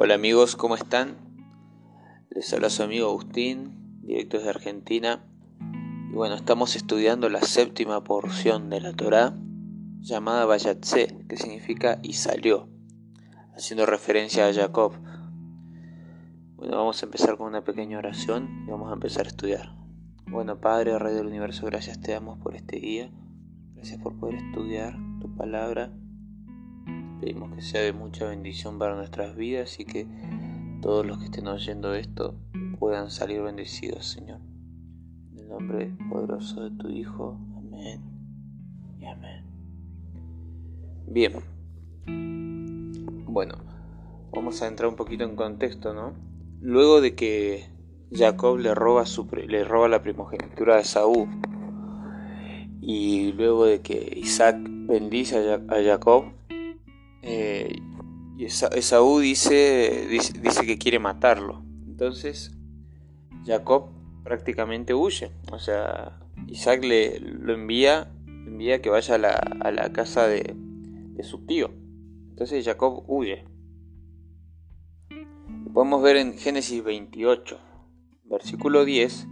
Hola amigos, ¿cómo están? Les habla su amigo Agustín, directo desde Argentina. Y bueno, estamos estudiando la séptima porción de la Torá llamada Bayatse, que significa y salió, haciendo referencia a Jacob. Bueno, vamos a empezar con una pequeña oración y vamos a empezar a estudiar. Bueno, Padre, Rey del Universo, gracias te damos por este día. Gracias por poder estudiar tu palabra Pedimos que sea de mucha bendición para nuestras vidas y que todos los que estén oyendo esto puedan salir bendecidos, Señor. En el nombre poderoso de tu Hijo. Amén. Y amén. Bien. Bueno, vamos a entrar un poquito en contexto, ¿no? Luego de que Jacob le roba, su, le roba la primogenitura de Saúl y luego de que Isaac bendice a Jacob, eh, y Esaú dice, dice, que quiere matarlo. Entonces Jacob prácticamente huye. O sea, Isaac le lo envía, envía que vaya a la, a la casa de, de, su tío. Entonces Jacob huye. podemos ver en Génesis 28, versículo 10,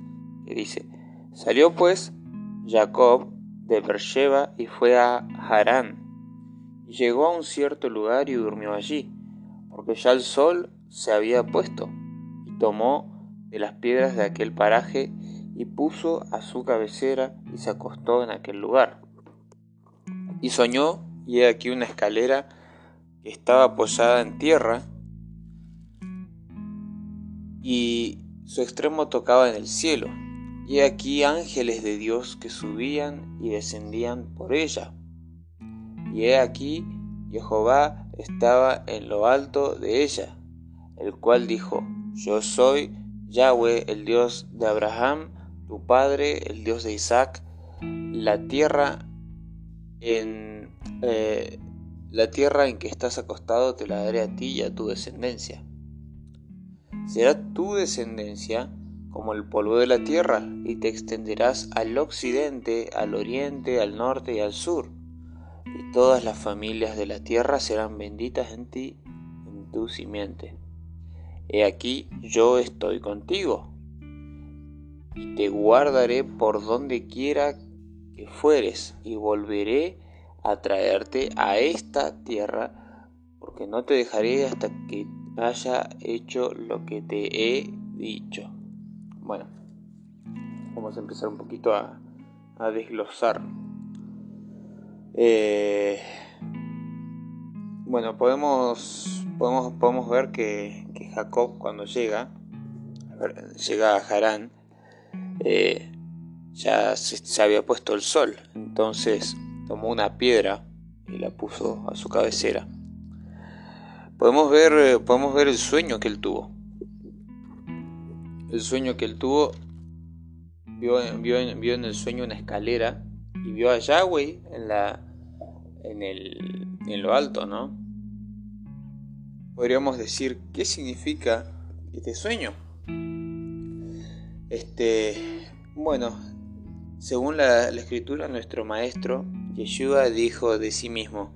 que dice, salió pues Jacob de Beersheba y fue a Harán Llegó a un cierto lugar y durmió allí, porque ya el sol se había puesto, y tomó de las piedras de aquel paraje y puso a su cabecera y se acostó en aquel lugar. Y soñó, y he aquí una escalera que estaba apoyada en tierra, y su extremo tocaba en el cielo, y he aquí ángeles de Dios que subían y descendían por ella. Y he aquí, Jehová estaba en lo alto de ella, el cual dijo, Yo soy Yahweh, el Dios de Abraham, tu padre, el Dios de Isaac, la tierra en eh, la tierra en que estás acostado te la daré a ti y a tu descendencia. Será tu descendencia como el polvo de la tierra, y te extenderás al occidente, al oriente, al norte y al sur y todas las familias de la tierra serán benditas en ti, en tu simiente. He aquí yo estoy contigo, y te guardaré por donde quiera que fueres, y volveré a traerte a esta tierra, porque no te dejaré hasta que haya hecho lo que te he dicho. Bueno, vamos a empezar un poquito a, a desglosar eh, bueno, podemos, podemos, podemos ver que, Jacob cuando llega, llega a Harán, eh, ya se, había puesto el sol, entonces tomó una piedra y la puso a su cabecera. Podemos ver, podemos ver el sueño que él tuvo. El sueño que él tuvo, vio en el sueño una escalera y vio a Yahweh en la, en, el, en lo alto, ¿no? Podríamos decir, ¿qué significa este sueño? Este, bueno, según la, la escritura, nuestro maestro Yeshua dijo de sí mismo,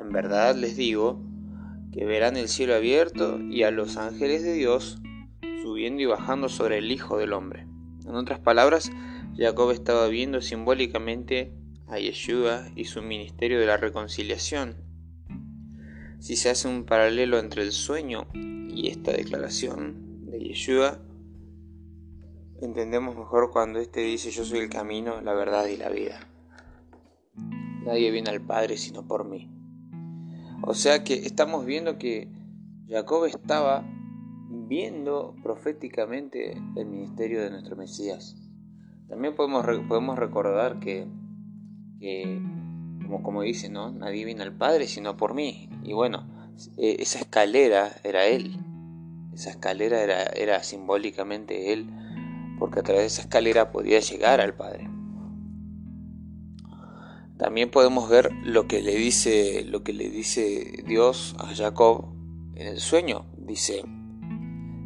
en verdad les digo que verán el cielo abierto y a los ángeles de Dios subiendo y bajando sobre el Hijo del Hombre. En otras palabras, Jacob estaba viendo simbólicamente a Yeshua y su ministerio de la reconciliación. Si se hace un paralelo entre el sueño y esta declaración de Yeshua, entendemos mejor cuando éste dice yo soy el camino, la verdad y la vida. Nadie viene al Padre sino por mí. O sea que estamos viendo que Jacob estaba viendo proféticamente el ministerio de nuestro Mesías. También podemos, podemos recordar que que, como, como dice, ¿no? Nadie viene al Padre sino por mí. Y bueno, e, esa escalera era Él. Esa escalera era, era simbólicamente Él, porque a través de esa escalera podía llegar al Padre. También podemos ver lo que le dice, lo que le dice Dios a Jacob en el sueño. Dice,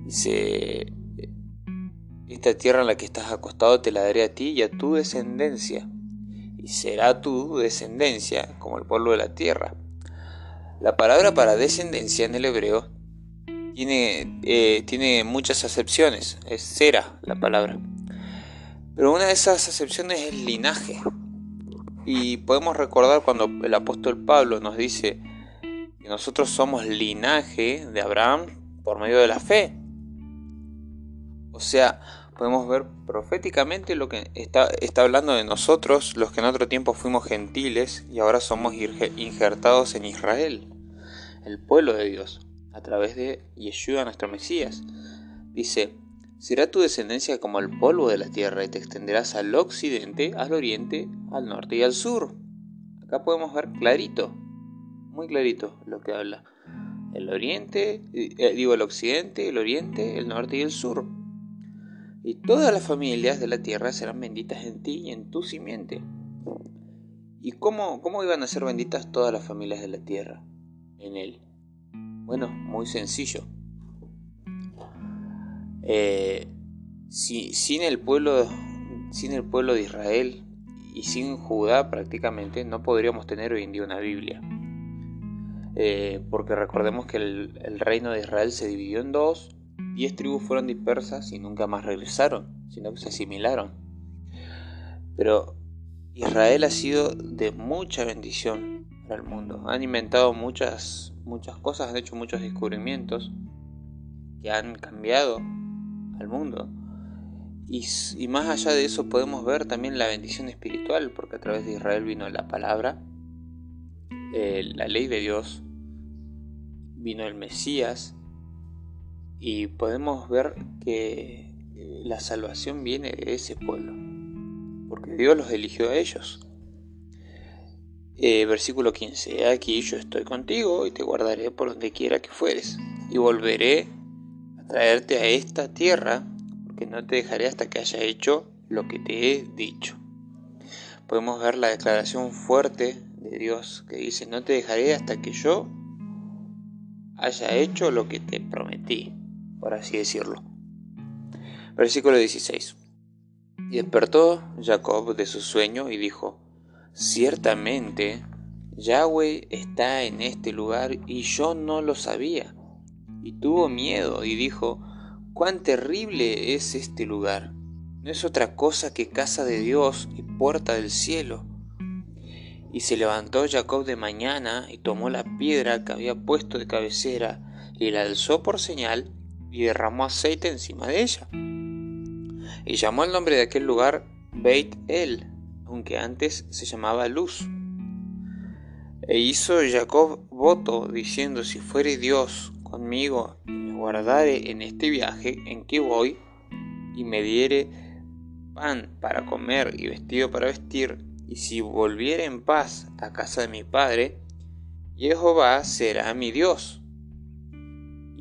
dice, esta tierra en la que estás acostado te la daré a ti y a tu descendencia y será tu descendencia como el polvo de la tierra. La palabra para descendencia en el hebreo tiene, eh, tiene muchas acepciones, es cera la palabra. Pero una de esas acepciones es linaje. Y podemos recordar cuando el apóstol Pablo nos dice que nosotros somos linaje de Abraham por medio de la fe. O sea, podemos ver proféticamente lo que está, está hablando de nosotros, los que en otro tiempo fuimos gentiles y ahora somos injertados en Israel, el pueblo de Dios, a través de Yeshua, nuestro Mesías. Dice, será tu descendencia como el polvo de la tierra y te extenderás al occidente, al oriente, al norte y al sur. Acá podemos ver clarito, muy clarito lo que habla. El oriente, eh, digo el occidente, el oriente, el norte y el sur y todas las familias de la tierra serán benditas en ti y en tu simiente. ¿Y cómo, cómo iban a ser benditas todas las familias de la tierra? En él. Bueno, muy sencillo. Eh, si, sin, el pueblo, sin el pueblo de Israel y sin Judá prácticamente no podríamos tener hoy en día una Biblia. Eh, porque recordemos que el reino de Israel se dividió en dos Diez tribus fueron dispersas y nunca más regresaron, sino que se asimilaron. Pero Israel ha sido de mucha bendición para el mundo. Han inventado muchas, muchas cosas, han hecho muchos descubrimientos que han cambiado al mundo. Y, más allá de eso podemos ver también la bendición espiritual, porque a través de Israel vino la palabra, eh, la ley de Dios, vino el Mesías, y podemos ver que eh, la salvación viene de ese pueblo, porque Dios los eligió a ellos. Eh, versículo 15, aquí yo estoy contigo y te guardaré por donde quiera que fueres, y volveré a traerte a esta tierra, porque no te dejaré hasta que haya hecho lo que te he dicho. Podemos ver la declaración fuerte de Dios que dice, no te dejaré hasta que yo haya hecho lo que te prometí por así decirlo. Versículo 16. Y despertó Jacob de su sueño y dijo, Ciertamente, Yahweh está en este lugar y yo no lo sabía. Y tuvo miedo y dijo, cuán terrible es este lugar. No es otra cosa que casa de Dios y puerta del cielo. Y se levantó Jacob de mañana y tomó la piedra que había puesto de cabecera y la alzó por señal y derramó aceite encima de ella. Y llamó el nombre de aquel lugar Beit El, aunque antes se llamaba Luz. E hizo Jacob voto, diciendo, si fuere Dios conmigo y me guardare en este viaje en que voy, y me diere pan para comer y vestido para vestir, y si volviere en paz a casa de mi padre, Jehová será mi Dios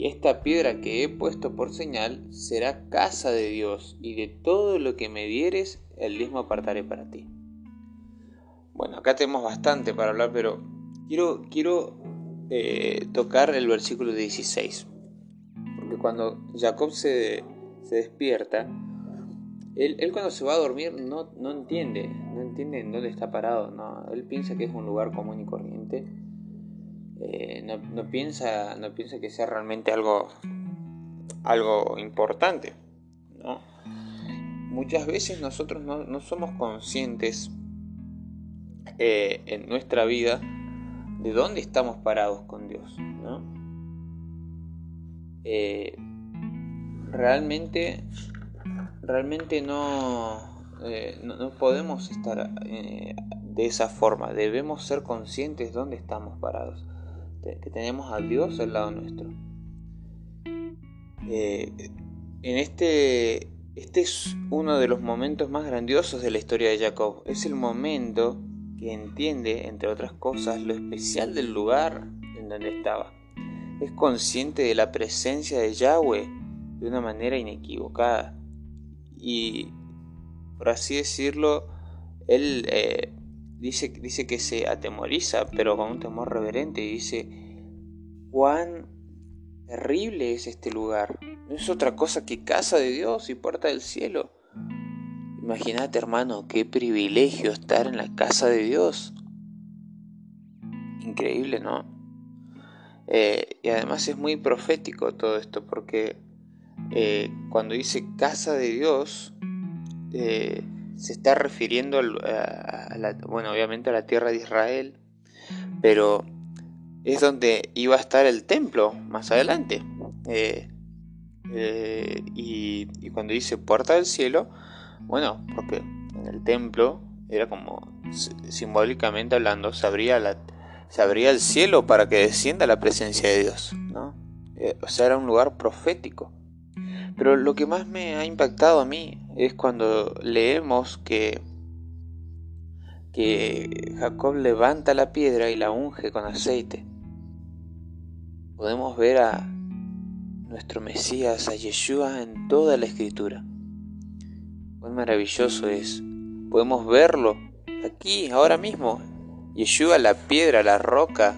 esta piedra que he puesto por señal será casa de Dios, y de todo lo que me dieres, el mismo apartaré para ti. Bueno, acá tenemos bastante para hablar, pero quiero, quiero eh, tocar el versículo 16. Porque cuando Jacob se, despierta, él, cuando se va a dormir no, no entiende, no entiende en dónde está parado, no, él piensa que es un lugar común y corriente eh, no, piensa, no piensa que sea realmente algo, algo importante. Muchas veces nosotros no, somos conscientes eh, en nuestra vida de dónde estamos parados con Dios. Eh, realmente, realmente no, no, podemos estar de esa forma. Debemos ser conscientes de dónde estamos parados que tenemos a Dios al lado nuestro. Eh, en este, este es uno de los momentos más grandiosos de la historia de Jacob. Es el momento que entiende, entre otras cosas, lo especial del lugar en donde estaba. Es consciente de la presencia de Yahweh de una manera inequivocada. Y, por así decirlo, él eh, dice, dice que se atemoriza, pero con un temor reverente, y dice, cuán terrible es este lugar. No es otra cosa que casa de Dios y puerta del cielo. Imagínate, hermano, qué privilegio estar en la casa de Dios. Increíble, ¿no? Eh, y además es muy profético todo esto, porque eh, cuando dice casa de Dios, eh, se está refiriendo a, la, bueno, obviamente a la tierra de Israel, pero es donde iba a estar el templo más adelante. y, y cuando dice puerta del cielo, bueno, porque en el templo era como simbólicamente hablando, se abría, la, se abría el cielo para que descienda la presencia de Dios. ¿no? Eh, o sea, era un lugar profético. Pero lo que más me ha impactado a mí es cuando leemos que, que Jacob levanta la piedra y la unge con aceite. Podemos ver a nuestro Mesías, a Yeshua, en toda la escritura. Cuán maravilloso es. Podemos verlo aquí, ahora mismo. Yeshua, la piedra, la roca,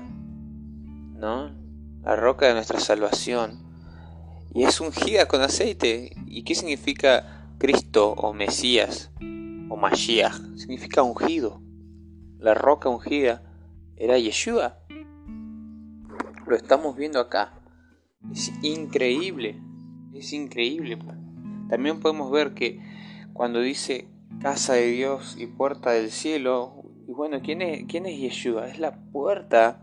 ¿no? La roca de nuestra salvación. Y es ungida con aceite. ¿Y qué significa Cristo o Mesías o Mashiach? Significa ungido. La roca ungida era Yeshua. Lo estamos viendo acá. Es increíble. Es increíble. También podemos ver que cuando dice casa de Dios y puerta del cielo. Y bueno, ¿quién es, quién es Yeshua? Es la puerta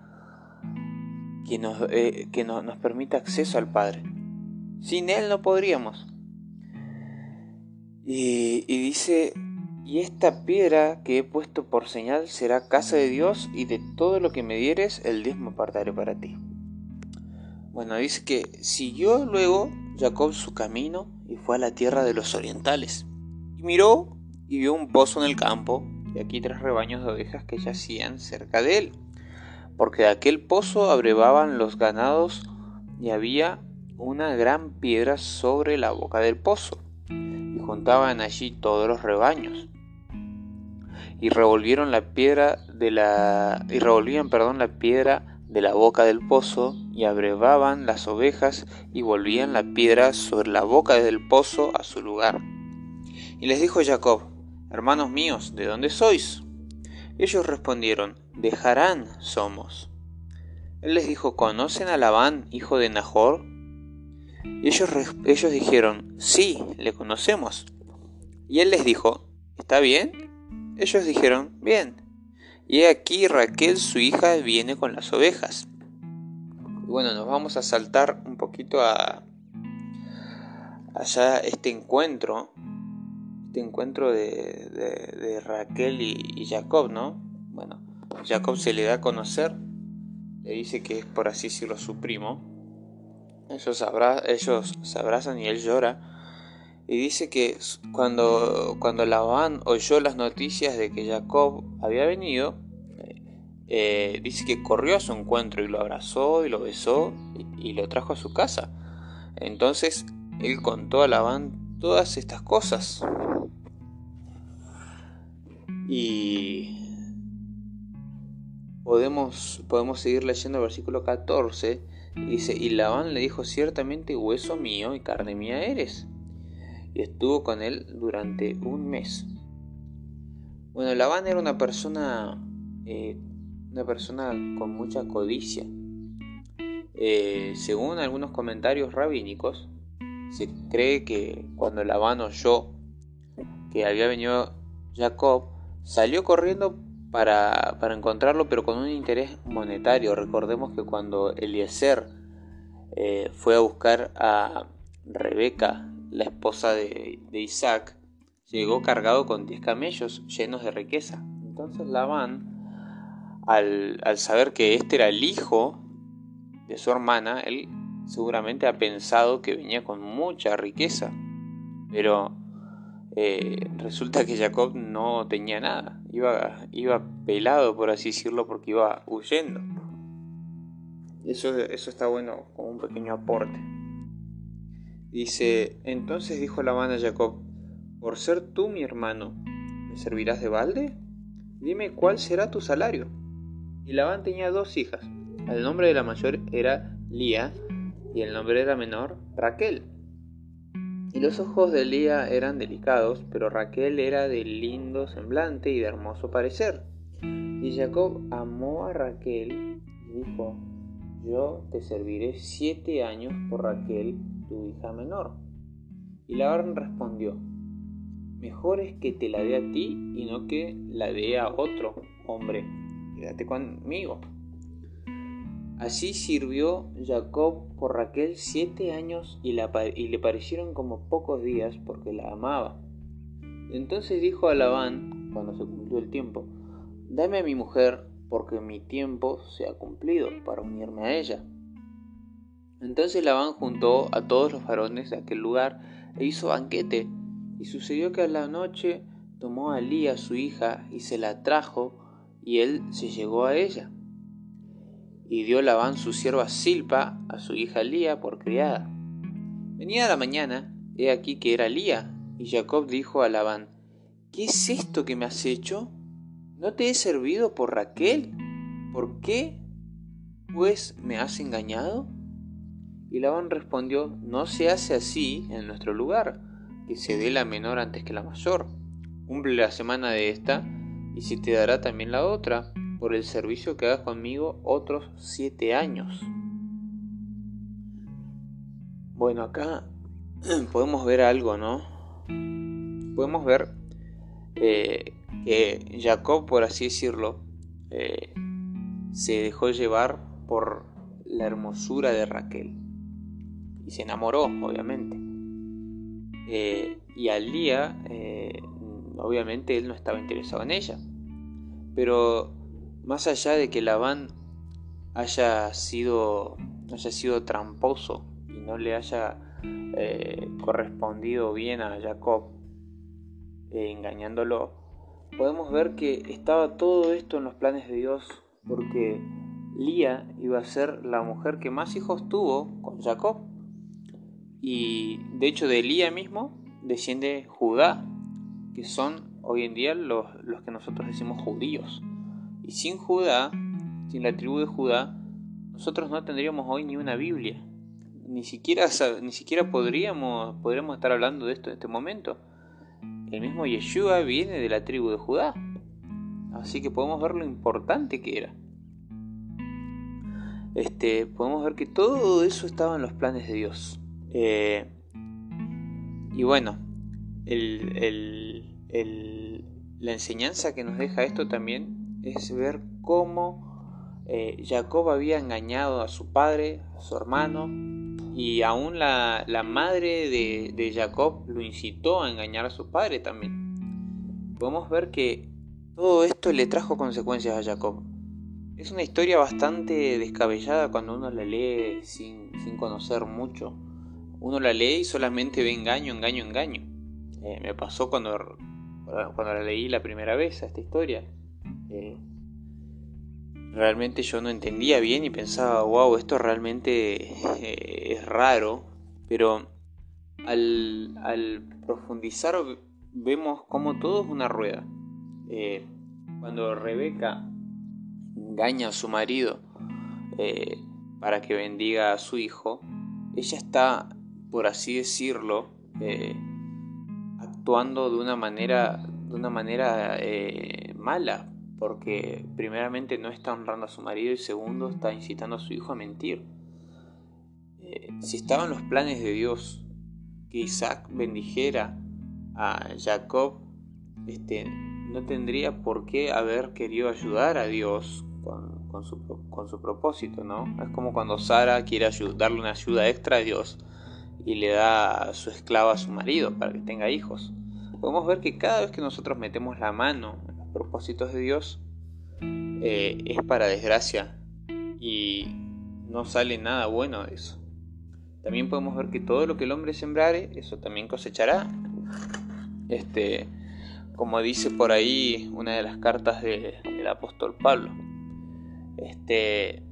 que, nos, eh, que nos permite acceso al Padre. Sin Él no podríamos. Y, dice, y esta piedra que he puesto por señal será casa de Dios y de todo lo que me dieres el diezmo apartaré para ti. Bueno, dice que siguió luego Jacob su camino y fue a la tierra de los orientales. Y miró y vio un pozo en el campo y aquí tres rebaños de ovejas que yacían cerca de él, porque de aquel pozo abrevaban los ganados y había una gran piedra sobre la boca del pozo, y juntaban allí todos los rebaños. Y revolvieron la piedra de la y revolvían, perdón, la piedra de la boca del pozo y abrevaban las ovejas y volvían la piedra sobre la boca del pozo a su lugar. Y les dijo Jacob, Hermanos míos, ¿de dónde sois? Ellos respondieron, de Harán somos. Él les dijo, ¿conocen a Labán, hijo de Nahor? Y ellos, ellos dijeron, sí, le conocemos. Y él les dijo, ¿está bien? Ellos dijeron, bien. Y aquí Raquel, su hija, viene con las ovejas. Y bueno, nos vamos a saltar un poquito a allá este encuentro este encuentro de, Raquel y, Jacob, ¿no? Bueno, Jacob se le da a conocer, le dice que es por así decirlo su primo. Ellos, ellos se abrazan y él llora. Y dice que cuando, cuando Labán oyó las noticias de que Jacob había venido, eh, dice que corrió a su encuentro y lo abrazó y lo besó y, y lo trajo a su casa. Entonces él contó a Labán todas estas cosas. Y podemos, podemos seguir leyendo el versículo 14. Dice, y Labán le dijo, ciertamente hueso mío y carne mía eres. Y estuvo con él durante un mes. Bueno, Labán era una persona, eh, una persona con mucha codicia. Eh, según algunos comentarios rabínicos, se cree que cuando Labán oyó que había venido Jacob, Salió corriendo para, encontrarlo, pero con un interés monetario. Recordemos que cuando Eliezer eh, fue a buscar a Rebeca, la esposa de, Isaac, llegó cargado con 10 camellos llenos de riqueza. Entonces Labán, al, al saber que este era el hijo de su hermana, él seguramente ha pensado que venía con mucha riqueza. Pero eh, resulta que Jacob no tenía nada, iba, iba pelado por así decirlo porque iba huyendo. Eso, eso está bueno como un pequeño aporte. Dice, entonces dijo Labán a Jacob, por ser tú mi hermano, ¿me servirás de balde? Dime cuál será tu salario. Y Labán tenía dos hijas. El nombre de la mayor era Lía y el nombre de la menor Raquel. Y los ojos de Lía eran delicados, pero Raquel era de lindo semblante y de hermoso parecer. Y Jacob amó a Raquel y dijo, yo te serviré siete años por Raquel, tu hija menor. Y Labán respondió, mejor es que te la dé a ti y no que la dé a otro hombre. Quédate conmigo. Así sirvió Jacob por Raquel siete años y, le parecieron como pocos días porque la amaba. Entonces dijo a Labán, cuando se cumplió el tiempo, dame a mi mujer porque mi tiempo se ha cumplido para unirme a ella. Entonces Labán juntó a todos los varones de aquel lugar e hizo banquete y sucedió que a la noche tomó a Lía su hija y se la trajo, y él se llegó a ella. Y dio Labán su sierva Silpa a su hija Lía por criada. Venía la mañana, he aquí que era Lía, y Jacob dijo a Labán, ¿Qué es esto que me has hecho? ¿No te he servido por Raquel? ¿Por qué? Pues me has engañado. Y Labán respondió, No se hace así en nuestro lugar que se dé la menor antes que la mayor. Cumple la semana de esta y se te dará también la otra por el servicio que hagas conmigo otros siete años. Bueno, acá podemos ver algo, ¿no? Podemos ver eh, que Jacob, por así decirlo, eh, se dejó llevar por la hermosura de Raquel y se enamoró, obviamente. Eh, y al día, obviamente él no estaba interesado en ella. Pero más allá de que Labán haya sido, haya sido tramposo y no le haya eh, correspondido bien a Jacob, engañándolo, podemos ver que estaba todo esto en los planes de Dios porque Lía iba a ser la mujer que más hijos tuvo con Jacob. Y de hecho de Elía mismo desciende Judá, que son hoy en día los, los que nosotros decimos judíos. Y sin Judá, sin la tribu de Judá, nosotros no tendríamos hoy ni una Biblia. Ni siquiera, ni siquiera podríamos, podríamos estar hablando de esto en este momento. El mismo Yeshua viene de la tribu de Judá. Así que podemos ver lo importante que era. Este, podemos ver que todo eso estaba en los planes de Dios. Eh, y bueno, la enseñanza que nos deja esto también es ver cómo eh, Jacob había engañado a su padre, a su hermano, y aún la, madre de, de, Jacob lo incitó a engañar a su padre también. Podemos ver que todo esto le trajo consecuencias a Jacob. Es una historia bastante descabellada cuando uno la lee sin, sin conocer mucho uno la lee y solamente ve engaño, engaño, engaño. Eh, me pasó cuando, cuando la leí la primera vez a esta historia. Eh, realmente yo no entendía bien y pensaba, wow, esto realmente eh, es raro. Pero al, profundizar vemos como todo es una rueda. cuando Rebeca engaña a su marido para que bendiga a su hijo, ella está por así decirlo, eh, actuando de una manera, de una manera eh, mala, porque primeramente no está honrando a su marido y segundo está incitando a su hijo a mentir. Eh, si estaban los planes de Dios que Isaac bendijera a Jacob, este, no tendría por qué haber querido ayudar a Dios con, su, con su, propósito, ¿no? Es como cuando Sara quiere darle una ayuda extra a Dios y le da a su esclava a su marido para que tenga hijos. Podemos ver que cada vez que nosotros metemos la mano propósitos de Dios, eh, es para desgracia y no sale nada bueno de eso. También podemos ver que todo lo que el hombre sembrare, eso también cosechará. Este, como dice por ahí una de las cartas del apóstol Pablo. Este,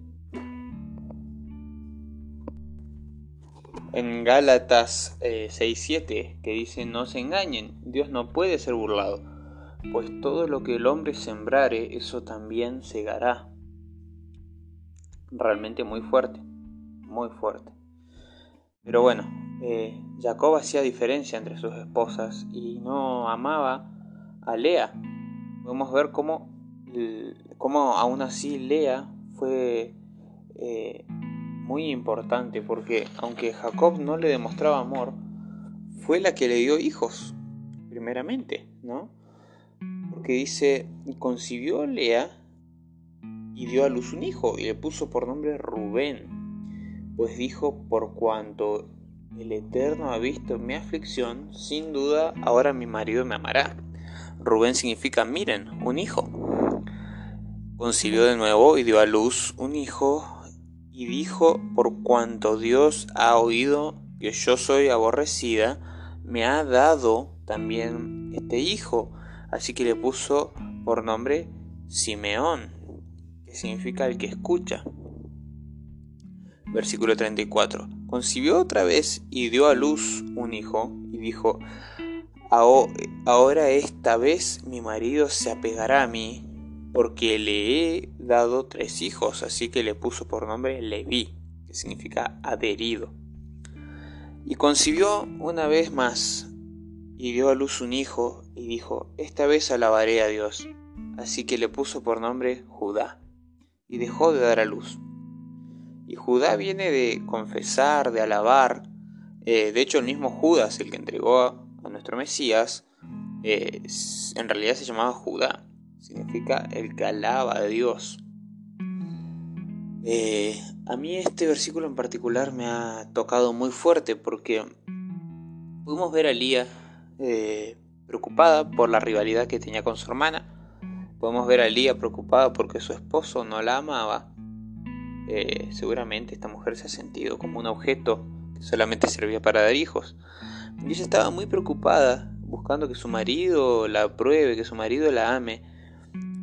en Gálatas 6.7 eh, que dice no se engañen, Dios no puede ser burlado, pues todo lo que el hombre sembrare, eso también segará. Realmente muy fuerte, muy fuerte. Pero bueno, eh, Jacob hacía diferencia entre sus esposas y no amaba a Lea. Podemos ver cómo, cómo aún así Lea fue eh, muy importante porque aunque Jacob no le demostraba amor, fue la que le dio hijos, primeramente, ¿no? Porque dice, concibió Lea y dio a luz un hijo y le puso por nombre Rubén, pues dijo, por cuanto el Eterno ha visto mi aflicción, sin duda ahora mi marido me amará. Rubén significa, miren, un hijo. Concibió de nuevo y dio a luz un hijo y dijo, por cuanto Dios ha oído que yo soy aborrecida, me ha dado también este hijo. Así que le puso por nombre Simeón, que significa el que escucha. Versículo 34. Concibió otra vez y dio a luz un hijo y dijo, ahora esta vez mi marido se apegará a mí porque le he dado tres hijos, así que le puso por nombre Leví, que significa adherido. Y concibió una vez más y dio a luz un hijo y dijo, esta vez alabaré a Dios. Así que le puso por nombre Judá y dejó de dar a luz. Y Judá viene de confesar, de alabar. Eh, de hecho, el mismo Judas, el que entregó a, nuestro Mesías, eh, en realidad se llamaba Judá significa el que alaba a Dios. Eh, a mí este versículo en particular me ha tocado muy fuerte porque pudimos ver a Lía eh, preocupada por la rivalidad que tenía con su hermana. Podemos ver a Lía preocupada porque su esposo no la amaba. Eh, seguramente esta mujer se ha sentido como un objeto que solamente servía para dar hijos. Y ella estaba muy preocupada, buscando que su marido la apruebe, que su marido la ame.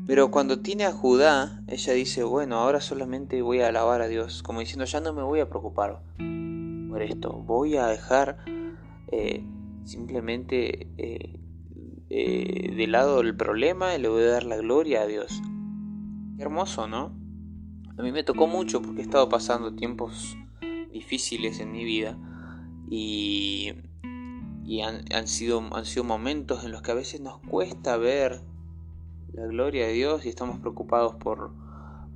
Pero cuando tiene a Judá, ella dice, bueno, ahora solamente voy a alabar a Dios, como diciendo, ya no me voy a preocupar por esto, voy a dejar eh, simplemente eh, eh, de lado el problema le voy a dar la gloria a Dios. Qué hermoso, ¿no? A mí me tocó mucho porque he estado pasando tiempos difíciles en mi vida y, han, sido, han sido momentos en los que a veces nos cuesta ver la gloria de Dios y estamos preocupados por,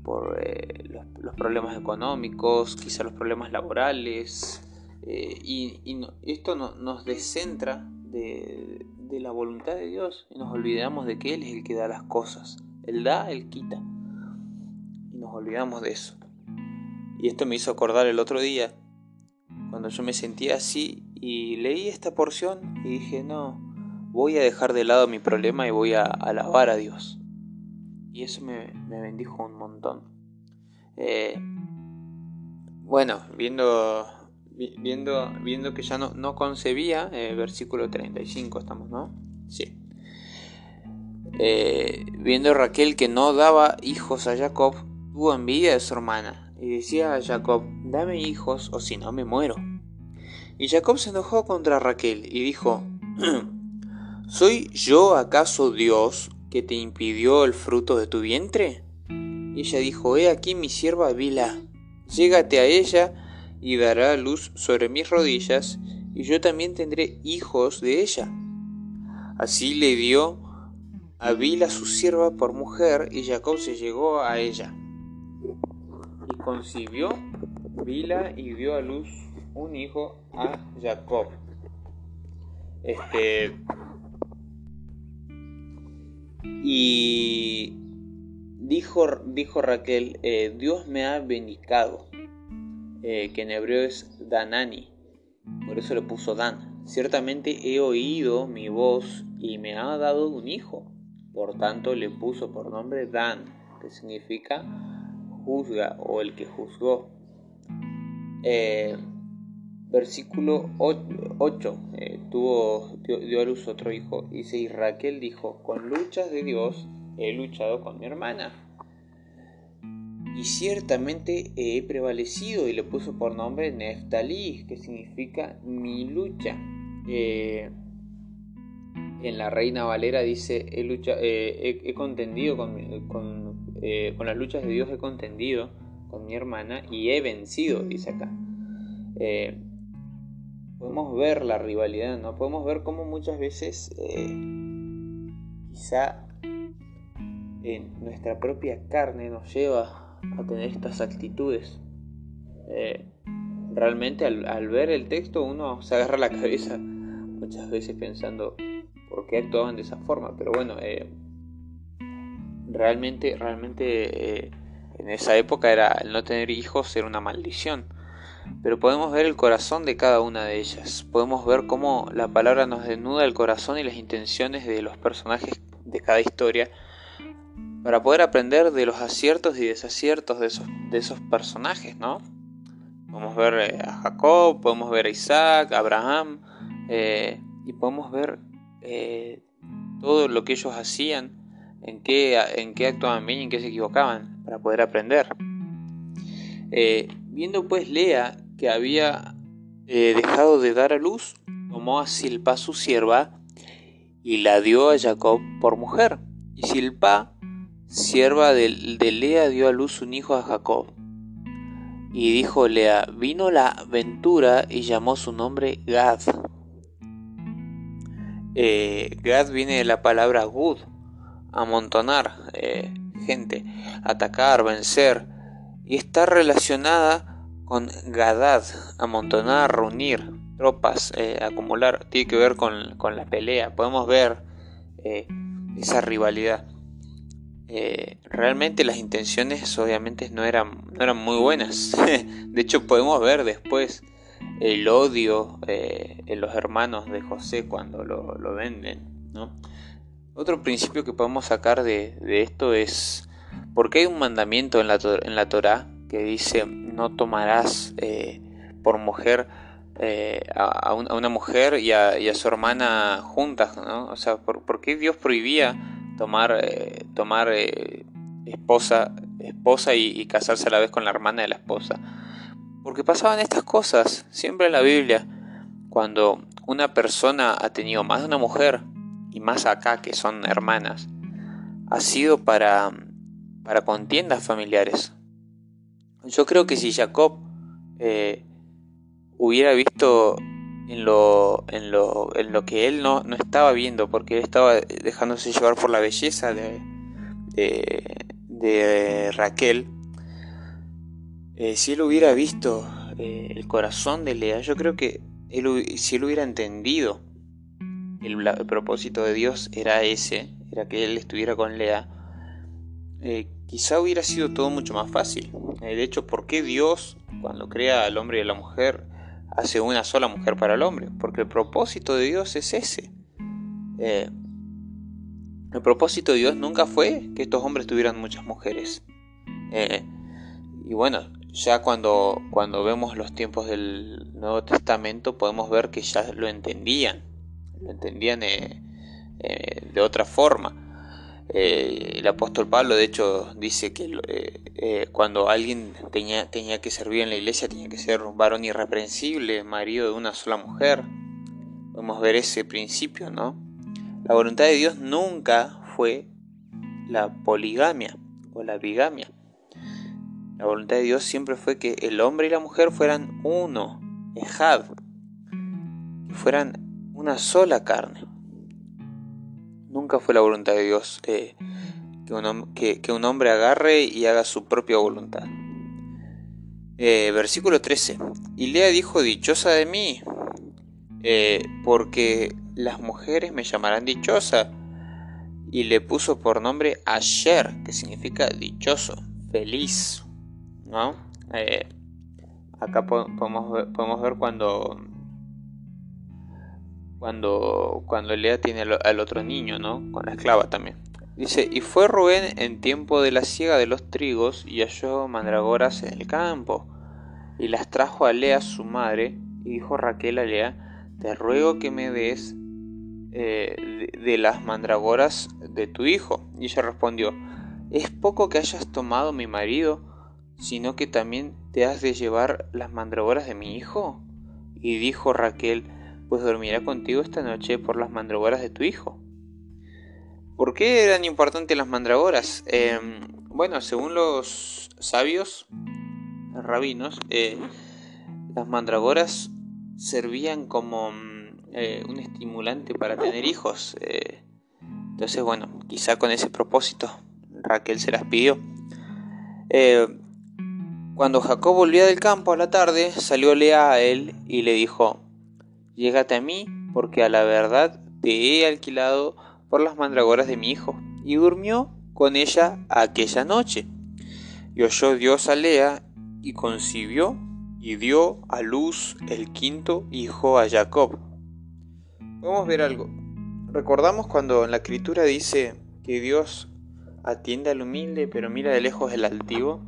por eh, los, problemas económicos, quizá los problemas laborales, eh, y, esto nos descentra de, de, la voluntad de Dios y nos olvidamos de que Él es el que da las cosas. Él da, Él quita. Y nos olvidamos de eso. Y esto me hizo acordar el otro día, cuando yo me sentía así y leí esta porción y dije, no, voy a dejar de lado mi problema y voy a alabar a Dios. Y eso me, bendijo un montón. Eh, bueno, viendo, viendo, viendo que ya no, no concebía, eh, versículo 35 estamos, ¿no? Sí. Eh, viendo Raquel que no daba hijos a Jacob, tuvo envidia de su hermana y decía a Jacob, dame hijos o si no me muero. Y Jacob se enojó contra Raquel y dijo, ¿Soy yo acaso Dios que te impidió el fruto de tu vientre? Y ella dijo, He aquí mi sierva Bila, llégate a ella y dará luz sobre mis rodillas, y yo también tendré hijos de ella. Así le dio a Bila su sierva por mujer, y Jacob se llegó a ella. Y concibió Bila y dio a luz un hijo a Jacob. Este, y dijo, dijo Raquel, eh, Dios me ha bendicado, eh, que en hebreo es Danani, por eso le puso Dan. Ciertamente he oído mi voz y me ha dado un hijo, por tanto le puso por nombre Dan, que significa juzga o el que juzgó. Eh, Versículo 8. Eh, tuvo, dio, a luz otro hijo. Dice, y Raquel dijo, con luchas de Dios he luchado con mi hermana. Y ciertamente he prevalecido y le puso por nombre Neftalí, que significa mi lucha. Eh, en la Reina Valera dice, he, eh, he, contendido con, con, con, las luchas de Dios, he contendido con mi hermana y he vencido, dice acá podemos ver la rivalidad, ¿no? Podemos ver cómo muchas veces eh, quizá en nuestra propia carne nos lleva a tener estas actitudes. realmente al, ver el texto uno se agarra la cabeza muchas veces pensando por qué actuaban de esa forma. Pero bueno, realmente, realmente en esa época era el no tener hijos era una maldición. Pero podemos ver el corazón de cada una de ellas. Podemos ver cómo la palabra nos desnuda el corazón y las intenciones de los personajes de cada historia para poder aprender de los aciertos y desaciertos de esos, de esos personajes, ¿no? Podemos ver eh, a Jacob, podemos ver a Isaac, a Abraham, eh, y podemos ver eh, todo lo que ellos hacían, en qué, en qué actuaban bien y en qué se equivocaban, para poder aprender. viendo pues Lea que había dejado de dar a luz, tomó a Silpa su sierva y la dio a Jacob por mujer. Y Silpa, sierva de, Lea, dio a luz un hijo a Jacob. Y dijo Lea, vino la ventura y llamó su nombre Gad. Eh, Gad viene de la palabra Gud, amontonar eh, gente, atacar, vencer, y está relacionada con Gadad, amontonar, reunir tropas, eh, acumular, tiene que ver con, con, la pelea, podemos ver esa rivalidad. Eh, realmente las intenciones obviamente no eran, no eran muy buenas. de hecho podemos ver después el odio eh, en los hermanos de José cuando lo, venden. Otro principio que podemos sacar de, esto es porque hay un mandamiento en la, en la Torah que dice no tomarás eh, por mujer a, una mujer y a, su hermana juntas. O sea, ¿por, ¿por qué Dios prohibía tomar, eh, tomar eh, esposa, esposa y, casarse a la vez con la hermana de la esposa. Porque pasaban estas cosas, siempre en la Biblia, cuando una persona ha tenido más de una mujer, y más acá que son hermanas, ha sido para, para contiendas familiares. Yo creo que si Jacob eh, hubiera visto en lo, en lo, en lo que él no, no, estaba viendo, porque él estaba dejándose llevar por la belleza de, de, Raquel. Eh, si él hubiera visto eh, el corazón de Lea, yo creo que él, si él hubiera entendido el, propósito de Dios era ese, era que él estuviera con Lea, eh, quizá hubiera sido todo mucho más fácil. De hecho, ¿por qué Dios, cuando crea al hombre y a la mujer, hace una sola mujer para el hombre, porque el propósito de Dios es ese. Eh, el propósito de Dios nunca fue que estos hombres tuvieran muchas mujeres. Eh, y bueno, ya cuando, cuando vemos los tiempos del Nuevo Testamento podemos ver que ya lo entendían, lo entendían eh, de otra forma. Eh, el apóstol Pablo, de hecho, dice que eh, eh, cuando alguien tenía, que servir en la iglesia, tenía que ser un varón irreprensible, marido de una sola mujer. Podemos ver ese principio, ¿no? La voluntad de Dios nunca fue la poligamia o la bigamia. La voluntad de Dios siempre fue que el hombre y la mujer fueran uno, ejad, fueran una sola carne. Nunca fue la voluntad de Dios que, un, hombre agarre y haga su propia voluntad. Eh, versículo 13. Y Lea dijo, dichosa de mí, eh, porque las mujeres me llamarán dichosa. Y le puso por nombre Asher, que significa dichoso, feliz. ¿no? Eh, acá podemos podemos ver cuando cuando, cuando Lea tiene al, otro niño, ¿no? Con la esclava también. Dice, y fue Rubén en tiempo de la siega de los trigos y halló mandragoras en el campo. Y las trajo a Lea su madre, y dijo Raquel a Lea, te ruego que me des eh, de, de, las mandragoras de tu hijo. Y ella respondió, es poco que hayas tomado mi marido, sino que también te has de llevar las mandragoras de mi hijo. Y dijo Raquel, pues dormirá contigo esta noche por las mandragoras de tu hijo. ¿Por qué eran importantes las mandragoras? Em, bueno, según los sabios, rabinos, eh, las mandragoras servían como mm, eh, un estimulante para tener hijos. Eh, entonces, bueno, quizá con ese propósito Raquel se las pidió. Cuando Jacob volvía del campo a la tarde, salió Lea a él y le dijo, Llégate a mí, porque a la verdad te he alquilado por las mandragoras de mi hijo. Y durmió con ella aquella noche. Y oyó Dios a Lea y concibió y dio a luz el quinto hijo a Jacob. Podemos ver algo. Recordamos cuando en la escritura dice que Dios atiende al humilde pero mira de lejos el altivo.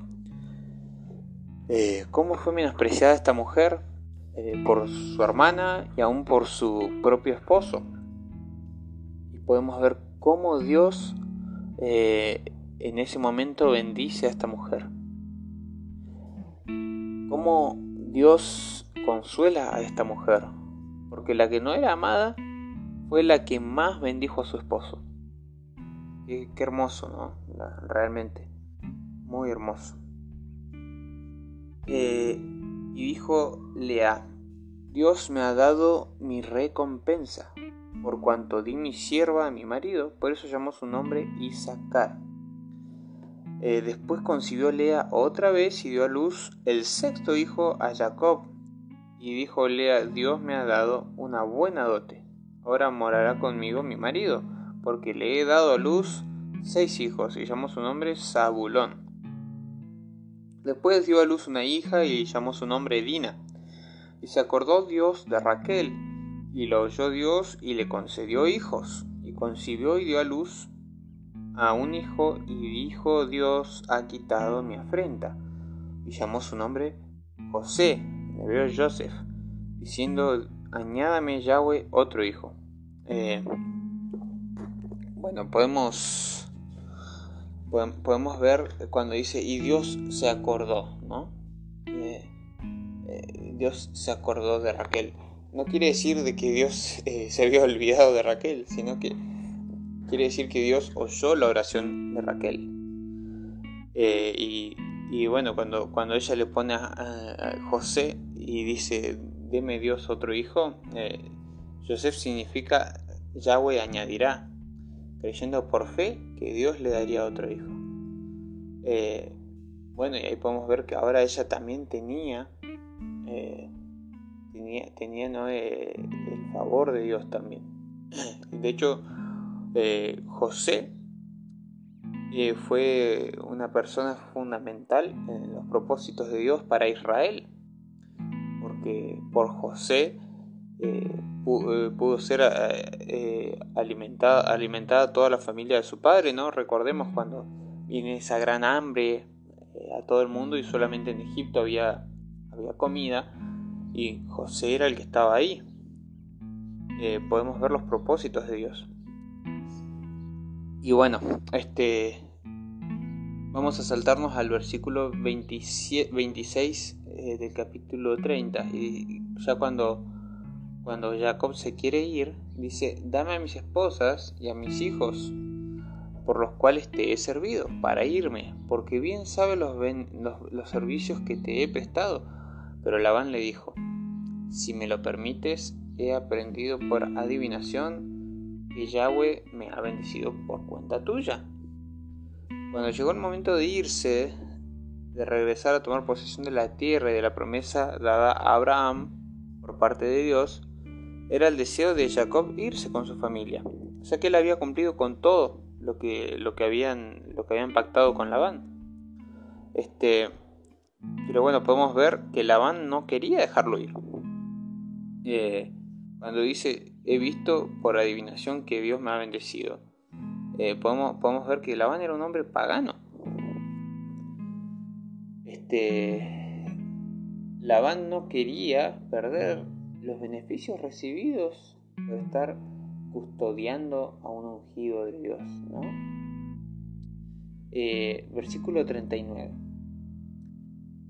Eh, ¿Cómo fue menospreciada esta mujer eh, por su hermana y aún por su propio esposo? Y podemos ver cómo Dios eh, en ese momento bendice a esta mujer. Cómo Dios consuela a esta mujer. Porque la que no era amada fue la que más bendijo a su esposo. Qué, hermoso, ¿no? realmente. Muy hermoso. Eh, y dijo Lea, Dios me ha dado mi recompensa, por cuanto di mi sierva a mi marido, por eso llamó su nombre Isaacar. Eh, después concibió Lea otra vez y dio a luz el sexto hijo a Jacob. Y dijo Lea, Dios me ha dado una buena dote. Ahora morará conmigo mi marido, porque le he dado a luz seis hijos y llamó su nombre Zabulón. Después dio a luz una hija y llamó su nombre Dina. Y se acordó Dios de Raquel, y lo oyó Dios y le concedió hijos, y concibió y dio a luz a un hijo, y dijo Dios ha quitado mi afrenta. Y llamó su nombre José, hebreo Joseph, diciendo añádame Yahweh otro hijo. Eh, bueno, podemos podemos ver cuando dice y Dios se acordó, ¿no? Eh, eh, Dios se acordó de Raquel. No quiere decir de que Dios eh, se había olvidado de Raquel, sino que quiere decir que Dios oyó la oración de Raquel. Y, bueno, cuando, cuando ella le pone a, José y dice, deme Dios otro hijo, Joseph significa Yahweh añadirá creyendo por fe que Dios le daría otro hijo. Eh, bueno, y ahí podemos ver que ahora ella también tenía, eh, tenía, eh, el favor de Dios también. De hecho, José fue una persona fundamental en los propósitos de Dios para Israel, porque por José eh, pudo ser eh, eh, alimentada, alimentada toda la familia de su padre, ¿no? Recordemos cuando viene esa gran hambre a todo el mundo y solamente en Egipto había, había comida y José era el que estaba ahí. podemos ver los propósitos de Dios. Y bueno, este vamos a saltarnos al versículo 27, 26 del capítulo 30 y ya cuando cuando Jacob se quiere ir, dice, dame a mis esposas y a mis hijos, por los cuales te he servido, para irme, porque bien sabe los, los, servicios que te he prestado. Pero Labán le dijo, si me lo permites, he aprendido por adivinación que Yahweh me ha bendecido por cuenta tuya. Cuando llegó el momento de irse, de regresar a tomar posesión de la tierra y de la promesa dada a Abraham por parte de Dios, era el deseo de Jacob irse con su familia, o sea que él había cumplido con todo lo que, lo que, habían, lo que habían pactado con Labán. Este, pero bueno, podemos ver que Labán no quería dejarlo ir. Eh, cuando dice, he visto por adivinación que Dios me ha bendecido, eh, podemos, podemos ver que Labán era un hombre pagano. Este, Labán no quería perder los beneficios recibidos por estar custodiando a un ungido de Dios. ¿no? Eh, versículo 39.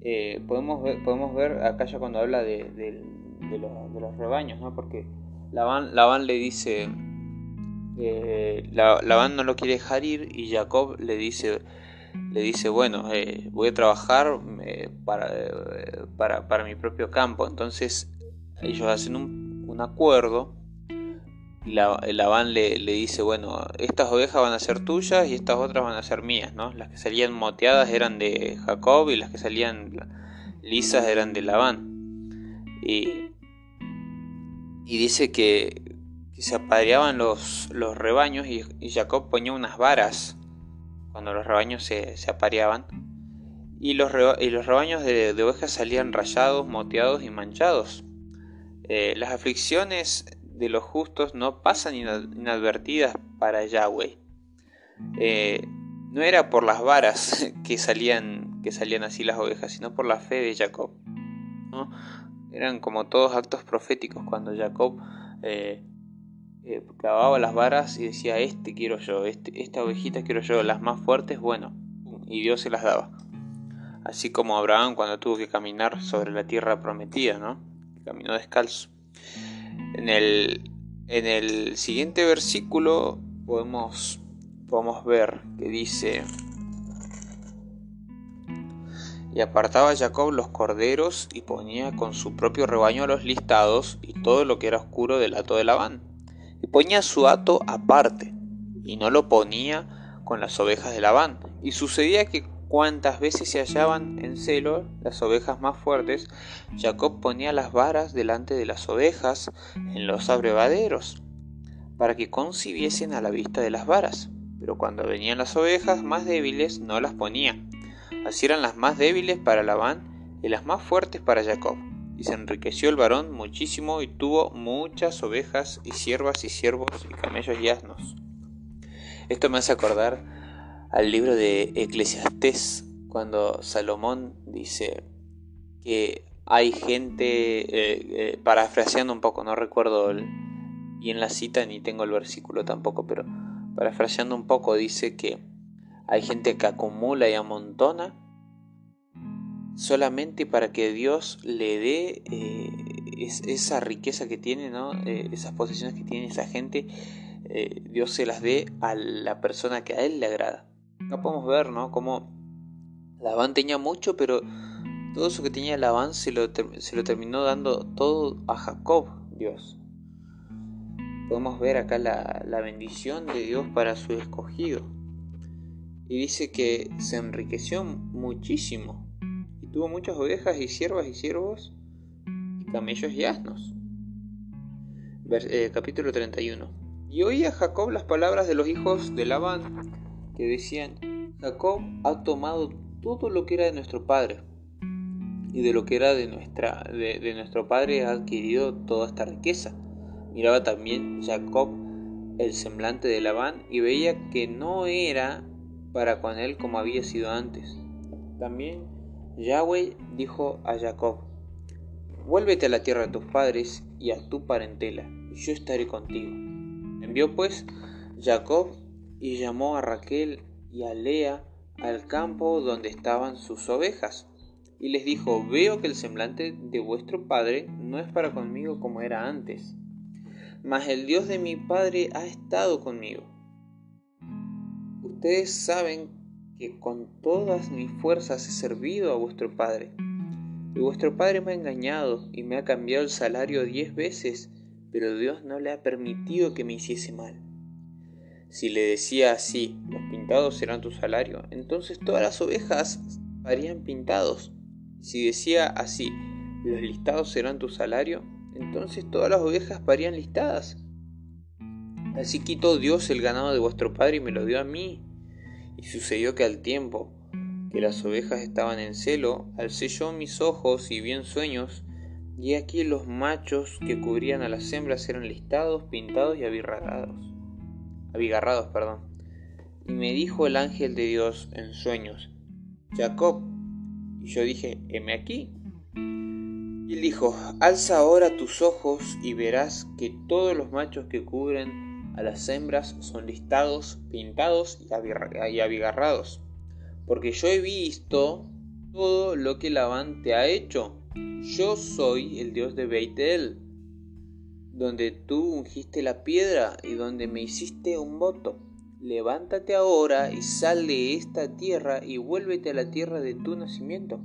Eh, podemos, ver, podemos ver acá ya cuando habla de, los, rebaños, ¿no? porque Labán, le dice, eh, Labán no lo quiere dejar ir y Jacob le dice, le dice, bueno, voy a trabajar para, para, para, mi propio campo. Entonces ellos hacen un, acuerdo y Labán le, le, dice, bueno, estas ovejas van a ser tuyas y estas otras van a ser mías, ¿no? Las que salían moteadas eran de Jacob y las que salían lisas eran de Labán. Y, y dice que, se apareaban los, los rebaños y, Jacob ponía unas varas cuando los rebaños se, apareaban. Y los, y los rebaños de, ovejas salían rayados, moteados y manchados. Eh, las aflicciones de los justos no pasan inadvertidas para Yahweh. Eh, no era por las varas que salían, que salían así las ovejas, sino por la fe de Jacob. Eran como todos actos proféticos cuando Jacob eh, clavaba las varas y decía, este quiero yo, este, esta ovejita quiero yo, las más fuertes, bueno, y Dios se las daba. Así como Abraham cuando tuvo que caminar sobre la tierra prometida, ¿no? Caminó descalzo. En el, en el siguiente versículo podemos, podemos ver que dice, y apartaba Jacob los corderos y ponía con su propio rebaño los listados y todo lo que era oscuro del hato de Labán. Y ponía su hato aparte y no lo ponía con las ovejas de Labán. Y sucedía que cuantas veces se hallaban en celo las ovejas más fuertes, Jacob ponía las varas delante de las ovejas en los abrevaderos, para que concibiesen a la vista de las varas. Pero cuando venían las ovejas más débiles, no las ponía. Así eran las más débiles para Labán y las más fuertes para Jacob. Y se enriqueció el varón muchísimo y tuvo muchas ovejas y siervas y siervos y camellos y asnos. Esto me hace acordar al libro de Eclesiastés, cuando Salomón dice que hay gente, eh, eh, parafraseando un poco, no recuerdo el, y en la cita ni tengo el versículo tampoco, pero parafraseando un poco dice que hay gente que acumula y amontona solamente para que Dios le dé eh, esa riqueza que tiene, ¿no? esas posesiones que tiene esa gente, Dios se las dé a la persona que a Él le agrada. Acá podemos ver, ¿no? Cómo Labán tenía mucho, pero todo eso que tenía Labán se lo, se lo terminó dando todo a Jacob, Dios. Podemos ver acá la, la bendición de Dios para su escogido. Y dice que se enriqueció muchísimo. Y tuvo muchas ovejas y siervas y siervos y camellos y asnos. Eh, capítulo 31. Y oía Jacob las palabras de los hijos de Labán decían, Jacob ha tomado todo lo que era de nuestro padre y de lo que era de, nuestra, de, nuestro padre ha adquirido toda esta riqueza. Miraba también Jacob el semblante de Labán y veía que no era para con él como había sido antes. También Yahweh dijo a Jacob, vuélvete a la tierra de tus padres y a tu parentela, y yo estaré contigo. Envió pues Jacob y llamó a Raquel y a Lea al campo donde estaban sus ovejas. Y les dijo, veo que el semblante de vuestro padre no es para conmigo como era antes, mas el Dios de mi padre ha estado conmigo. Ustedes saben que con todas mis fuerzas he servido a vuestro padre. Y vuestro padre me ha engañado y me ha cambiado el salario diez veces, pero Dios no le ha permitido que me hiciese mal. Si le decía así, los pintados serán tu salario, entonces todas las ovejas harían pintados. Si decía así, los listados serán tu salario, entonces todas las ovejas parían listadas. Así quitó Dios el ganado de vuestro padre y me lo dio a mí. Y sucedió que al tiempo que las ovejas estaban en celo, alcé yo mis ojos y vi en sueños, y aquí los machos que cubrían a las hembras eran listados, pintados y abirragados abigarrados, perdón. Y me dijo el ángel de Dios en sueños, Jacob. Y yo dije, heme aquí. Y él dijo, alza ahora tus ojos y verás que todos los machos que cubren a las hembras son listados, pintados y abigarrados. Porque yo he visto todo lo que Labán te ha hecho. Yo soy el Dios de Beitel donde tú ungiste la piedra y donde me hiciste un voto. Levántate ahora y sal de esta tierra y vuélvete a la tierra de tu nacimiento.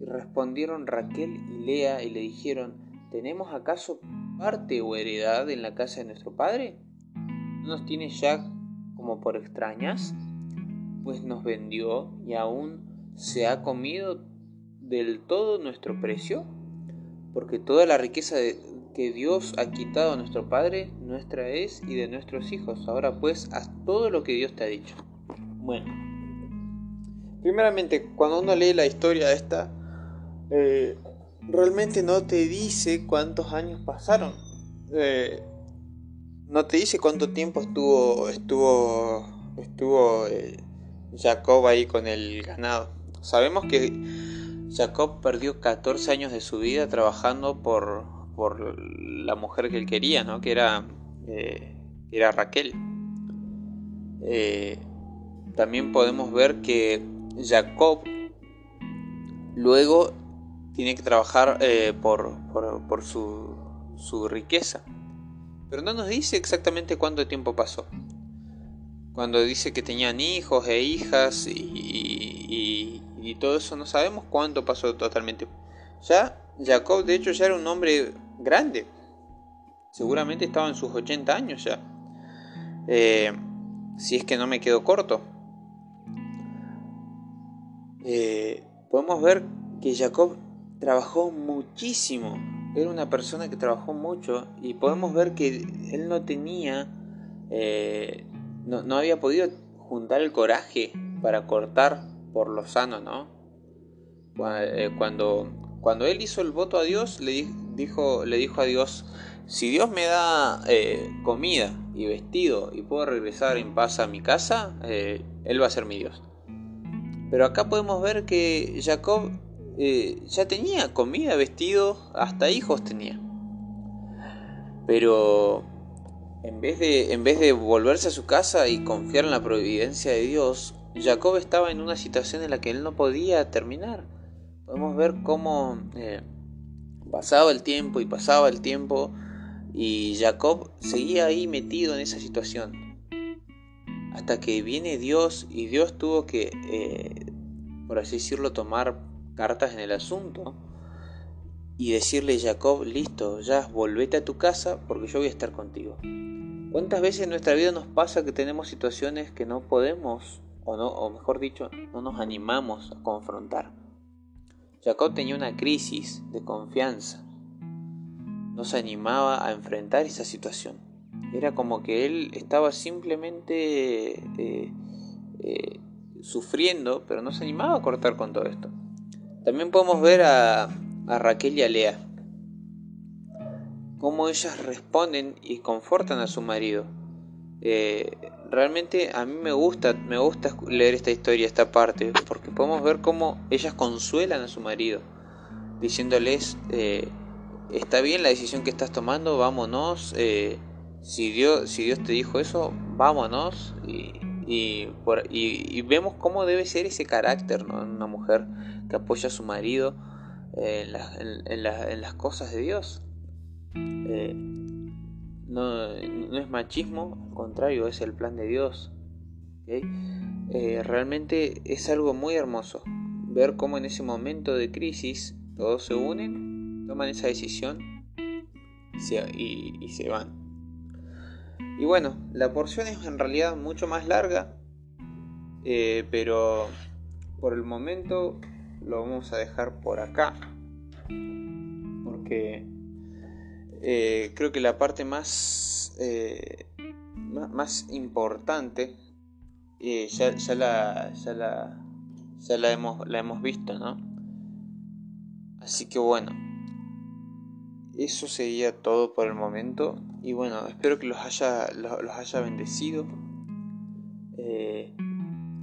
Y respondieron Raquel y Lea y le dijeron, ¿tenemos acaso parte o heredad en la casa de nuestro Padre? ¿No nos tiene ya como por extrañas? Pues nos vendió y aún se ha comido del todo nuestro precio, porque toda la riqueza que Dios ha quitado a nuestro Padre, nuestra es y de nuestros hijos. Ahora pues, haz todo lo que Dios te ha dicho. Bueno, primeramente, cuando uno lee la historia esta, eh, realmente no te dice cuántos años pasaron. Eh, no te dice cuánto tiempo estuvo estuvo estuvo eh, Jacob ahí con el ganado. Sabemos que Jacob perdió 14 años de su vida trabajando por, por la mujer que él quería, ¿no? que, era, eh, era Raquel. también podemos ver que Jacob luego tiene que trabajar eh, por, por, su, su, riqueza. Pero no nos dice exactamente cuánto tiempo pasó. Cuando dice que tenían hijos e hijas y, y, todo eso, no sabemos cuánto pasó totalmente. Ya Jacob, de hecho, ya era un hombre grande. Seguramente estaba en sus 80 años ya. Eh, si es que no me quedo corto. Eh, podemos ver que Jacob trabajó muchísimo. Era una persona que trabajó mucho y podemos ver que él no tenía, eh, no, había podido juntar el coraje para cortar por lo sano, ¿no? Cuando, cuando él hizo el voto a Dios, le dijo, le dijo a Dios, si Dios me da eh, comida y vestido y puedo regresar en paz a mi casa, Él va a ser mi Dios. Pero acá podemos ver que Jacob eh, ya tenía comida, vestido, hasta hijos tenía. Pero en vez, de, en vez de volverse a su casa y confiar en la providencia de Dios, Jacob estaba en una situación en la que él no podía terminar. Podemos ver cómo eh, pasaba el tiempo y pasaba el tiempo y Jacob seguía ahí metido en esa situación. Hasta que viene Dios y Dios tuvo que, eh, por así decirlo, tomar cartas en el asunto y decirle Jacob, listo, ya volvete a tu casa porque yo voy a estar contigo. ¿Cuántas veces en nuestra vida nos pasa que tenemos situaciones que no podemos, o, no, o mejor dicho, no nos animamos a confrontar? Jacob tenía una crisis de confianza. No se animaba a enfrentar esa situación. Era como que él estaba simplemente eh, eh, sufriendo, pero no se animaba a cortar con todo esto. También podemos ver a, Raquel y a Lea, cómo ellas responden y confortan a su marido. Eh, realmente a mí me gusta, me gusta leer esta historia, esta parte, porque podemos ver cómo ellas consuelan a su marido, diciéndoles, eh, está bien la decisión que estás tomando, vámonos, eh, si, Dios, si Dios te dijo eso, vámonos, y, vemos cómo debe ser ese carácter, ¿no? Una mujer que apoya a su marido en, las cosas de Dios. Eh, no, es machismo, al contrario, es el plan de Dios. Eh, realmente es algo muy hermoso ver cómo en ese momento de crisis todos se unen, toman esa decisión y se van. Y bueno, la porción es en realidad mucho más larga, eh, pero por el momento lo vamos a dejar por acá, porque eh, creo que la parte más, más, importante ya, ya, la, ya, la, ya la, hemos, la hemos visto, ¿no? Así que bueno, eso sería todo por el momento. Y bueno, espero que los haya, los, haya bendecido. Eh,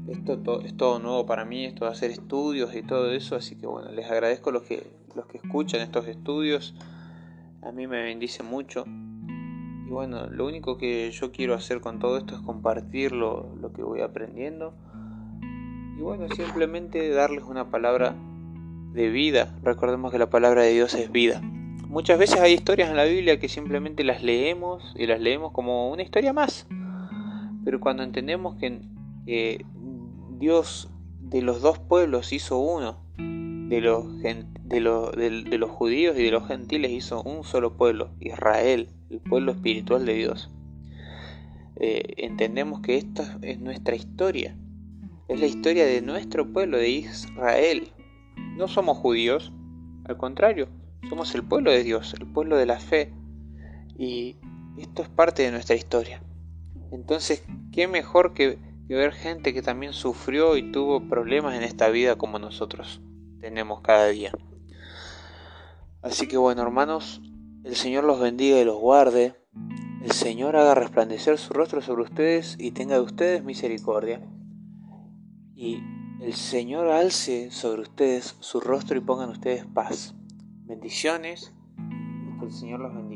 esto es todo nuevo para mí, esto de hacer estudios y todo eso. Así que bueno, les agradezco los que, los que escuchan estos estudios. A mí me bendice mucho. Bueno, lo único que yo quiero hacer con todo esto es compartir lo, lo que voy aprendiendo. Y bueno, simplemente darles una palabra de vida. Recordemos que la palabra de Dios es vida. Muchas veces hay historias en la Biblia que simplemente las leemos y las leemos como una historia más. Pero cuando entendemos que Dios de los dos pueblos hizo uno de los, de, los judíos y de los gentiles hizo un solo pueblo, Israel, el pueblo espiritual de Dios. Eh, entendemos que esta es nuestra historia, es la historia de nuestro pueblo, de Israel. No somos judíos, al contrario, somos el pueblo de Dios, el pueblo de la fe. Y esto es parte de nuestra historia. Entonces, ¿qué mejor que, ver gente que también sufrió y tuvo problemas en esta vida como nosotros tenemos cada día? Así que bueno, hermanos, el Señor los bendiga y los guarde. El Señor haga resplandecer su rostro sobre ustedes y tenga de ustedes misericordia. Y el Señor alce sobre ustedes su rostro y pongan ustedes paz. Bendiciones. El Señor los bendiga.